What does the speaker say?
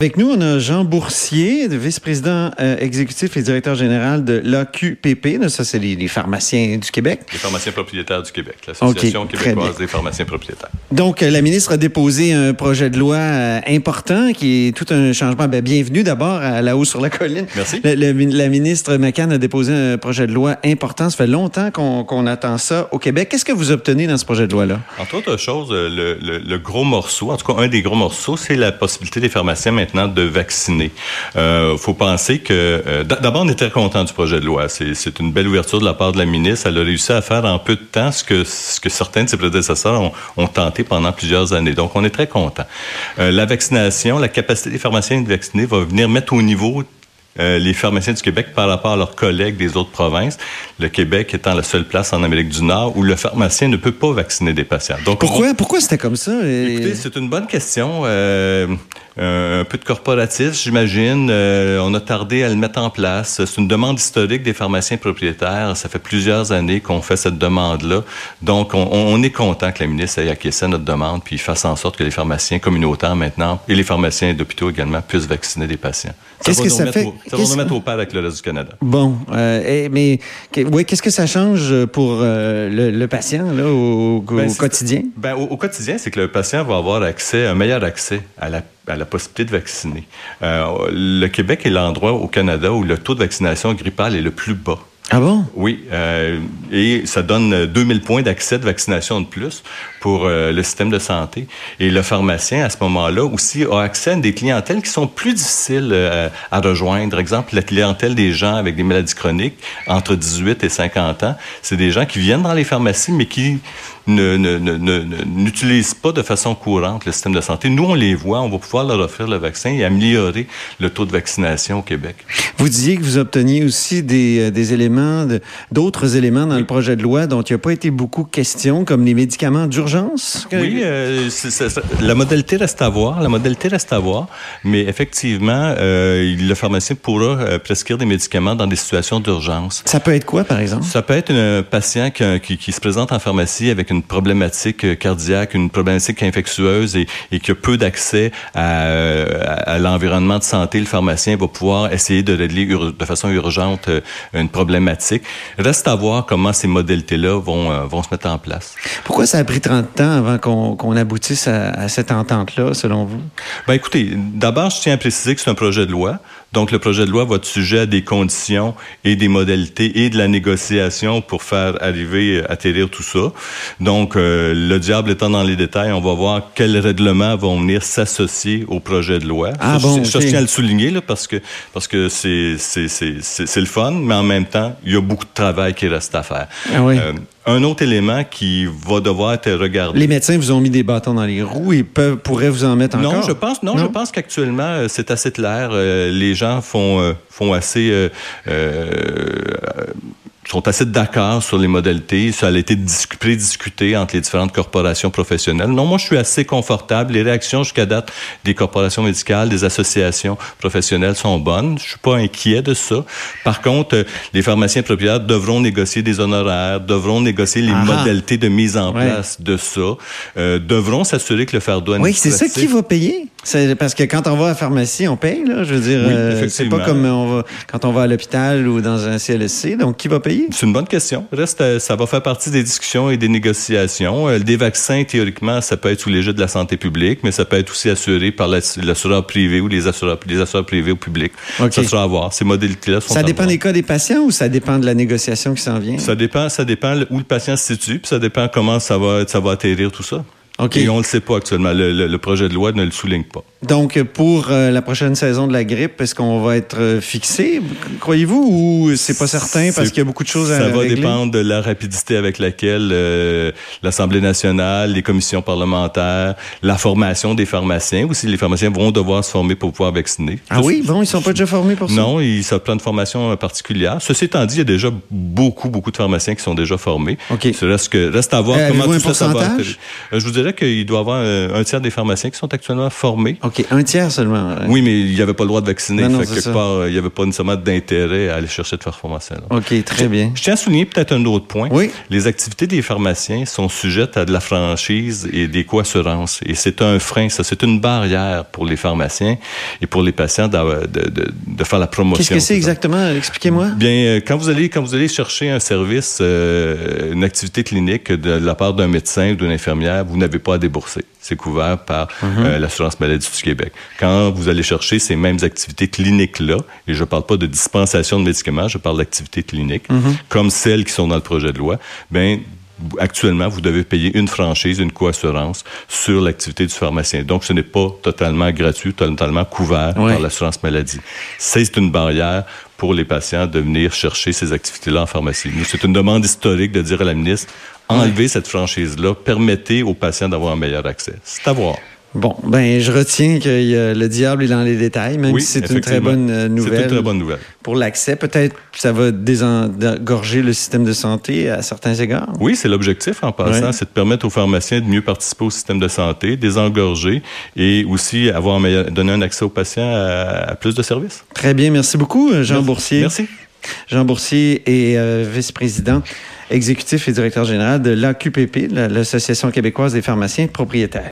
Avec nous, on a Jean Boursier, vice-président euh, exécutif et directeur général de l'AQPP. Ça, c'est les, pharmaciens du Québec. Les pharmaciens propriétaires du Québec, l'Association québécoise des pharmaciens propriétaires. Donc, euh, la ministre a déposé un projet de loi euh, important qui est tout un changement. Ben, bienvenue d'abord à la haut sur la colline. Merci. la ministre McCann a déposé un projet de loi important. Ça fait longtemps qu'on attend ça au Québec. Qu'est-ce que vous obtenez dans ce projet de loi-là? Entre autres choses, le, le, gros morceau, en tout cas un des gros morceaux, c'est la possibilité des pharmaciens de vacciner. Euh, faut penser que... Euh, d'abord, on très content du projet de loi. C'est une belle ouverture de la part de la ministre. Elle a réussi à faire en peu de temps ce que, ce que certains de ses prédécesseurs ont, ont tenté pendant plusieurs années. Donc, on est très content. Euh, la vaccination, la capacité des pharmaciens de vacciner va venir mettre au niveau euh, les pharmaciens du Québec par rapport à leurs collègues des autres provinces, le Québec étant la seule place en Amérique du Nord où le pharmacien ne peut pas vacciner des patients. Donc, pourquoi, pourquoi c'était comme ça? Écoutez, c'est une bonne question. Euh, un peu de corporatisme, j'imagine. Euh, on a tardé à le mettre en place. C'est une demande historique des pharmaciens propriétaires. Ça fait plusieurs années qu'on fait cette demande-là. Donc, on, on, est content que la ministre ait acquiescé à notre demande puis fasse en sorte que les pharmaciens communautaires maintenant et les pharmaciens d'hôpitaux également puissent vacciner des patients. Qu'est-ce que ça fait? Ça va nous mettre au pas avec le reste du Canada. Bon, euh, mais oui, qu'est-ce que ça change pour euh, le, patient là, au, ben, quotidien? Ben, au, quotidien, c'est que le patient va avoir accès, un meilleur accès à la, à la possibilité de vacciner. Euh, le Québec est l'endroit au Canada où le taux de vaccination grippale est le plus bas. Ah bon? Oui, euh, et ça donne 2000 points d'accès de vaccination de plus pour euh, le système de santé. Et le pharmacien, à ce moment-là, aussi a accès à des clientèles qui sont plus difficiles euh, à rejoindre. Exemple, la clientèle des gens avec des maladies chroniques entre 18 et 50 ans, c'est des gens qui viennent dans les pharmacies, mais qui n'utilisent pas de façon courante le système de santé. Nous, on les voit, on va pouvoir leur offrir le vaccin et améliorer le taux de vaccination au Québec. Vous disiez que vous obteniez aussi des, des éléments d'autres éléments dans le projet de loi dont il n'y a pas été beaucoup question, comme les médicaments d'urgence? Oui, euh, la modalité reste à voir. La modalité reste à voir. Mais effectivement, euh, le pharmacien pourra euh, prescrire des médicaments dans des situations d'urgence. Ça peut être quoi, par exemple? Ça peut être un patient qui, qui, se présente en pharmacie avec une problématique cardiaque, une problématique infectieuse et, et qui a peu d'accès à, à l'environnement de santé. Le pharmacien va pouvoir essayer de régler de façon urgente une problématique Reste à voir comment ces modalités-là vont, euh, vont se mettre en place. Pourquoi ça a pris 30 ans avant qu'on aboutisse à, cette entente-là, selon vous? Ben écoutez, d'abord, je tiens à préciser que c'est un projet de loi. Donc, le projet de loi va être sujet à des conditions et des modalités et de la négociation pour faire arriver, euh, atterrir tout ça. Donc, euh, le diable étant dans les détails, on va voir quels règlements vont venir s'associer au projet de loi. Ah, bon, je, tiens à le souligner là, parce que parce que c'est c'est le fun, mais en même temps, il y a beaucoup de travail qui reste à faire. Ah oui. Euh, un autre élément qui va devoir être regardé. Les médecins vous ont mis des bâtons dans les roues et peuvent, pourraient vous en mettre encore? Non, je pense, non, je pense qu'actuellement euh, c'est assez clair. Euh, les gens font font assez sont assez d'accord sur les modalités. Ça a été prédiscuté entre les différentes corporations professionnelles. Non, moi, je suis assez confortable. Les réactions jusqu'à date des corporations médicales, des associations professionnelles sont bonnes. Je suis pas inquiet de ça. Par contre, euh, les pharmaciens propriétaires devront négocier des honoraires, devront négocier les modalités de mise en place de ça, euh, devront s'assurer que le fardeau Oui, c'est ça qui va payer. Parce que quand on va à la pharmacie, on paye, là. Je veux dire, euh, c'est pas comme on va, quand on va à l'hôpital ou dans un CLSC. Donc, qui va payer? C'est une bonne question. Reste, euh, ça va faire partie des discussions et des négociations. Euh, des vaccins, théoriquement, ça peut être sous l'égide de la santé publique, mais ça peut être aussi assuré par l'assureur privé ou les assureurs, les assureurs privés au public. Ça sera à voir. Ces modalités-là sont Ça dépend des cas des patients ou ça dépend de la négociation qui s'en vient? Ça dépend, ça dépend où le patient se situe, puis ça dépend comment ça va, ça va atterrir tout ça. Et on ne le sait pas actuellement. Le, projet de loi ne le souligne pas. Donc, pour euh, la prochaine saison de la grippe, est-ce qu'on va être euh, fixé, croyez-vous, ou c'est pas certain parce qu'il y a beaucoup de choses à Ça va dépendre de la rapidité avec laquelle euh, l'Assemblée nationale, les commissions parlementaires, la formation des pharmaciens, aussi les pharmaciens vont devoir se former pour pouvoir vacciner. Ah oui? Bon, ils sont pas déjà formés pour ça? Non, ils ça prend une formation particulière. Ceci étant dit, il y a déjà beaucoup, beaucoup de pharmaciens qui sont déjà formés. OK. Reste, que, reste à voir comment tout ça, va. Je vous dirais qu'il doit y avoir un, tiers des pharmaciens qui sont actuellement formés. OK. OK, un tiers seulement. Oui, mais il n'y avait pas le droit de vacciner. Non, quelque part, il n'y avait pas nécessairement d'intérêt à aller chercher de pharmaciens. OK, très bien. Je tiens à souligner peut-être un autre point. Oui. Les activités des pharmaciens sont sujettes à de la franchise et des co-assurances. Et c'est un frein, ça. C'est une barrière pour les pharmaciens et pour les patients de, de, de faire la promotion. Qu'est-ce que c'est exactement? Expliquez-moi. Bien, euh, quand vous allez, quand vous allez chercher un service, euh, une activité clinique de la part d'un médecin ou d'une infirmière, vous n'avez pas à débourser. C'est couvert par mhm. euh, l'assurance maladie du Québec. Quand vous allez chercher ces mêmes activités cliniques-là, et je ne parle pas de dispensation de médicaments, je parle d'activités cliniques, mhm. comme celles qui sont dans le projet de loi, ben actuellement, vous devez payer une franchise, une co-assurance sur l'activité du pharmacien. Donc, ce n'est pas totalement gratuit, totalement couvert par l'assurance maladie. C'est une barrière pour les patients de venir chercher ces activités-là en pharmacie. C'est une demande historique de dire à la ministre, enlevez cette franchise-là, permettez aux patients d'avoir un meilleur accès. C'est à voir. Bon, ben je retiens que le diable est dans les détails, même si c'est une très bonne nouvelle. C'est une très bonne nouvelle. Pour l'accès, peut-être ça va désengorger le système de santé à certains égards. Oui, c'est l'objectif en passant, c'est de permettre aux pharmaciens de mieux participer au système de santé, désengorger et aussi avoir donner un accès aux patients à, plus de services. Très bien, merci beaucoup, Jean Boursier. Merci. Jean Boursier est euh, vice-président exécutif et directeur général de l'AQPP, l'Association québécoise des pharmaciens propriétaires.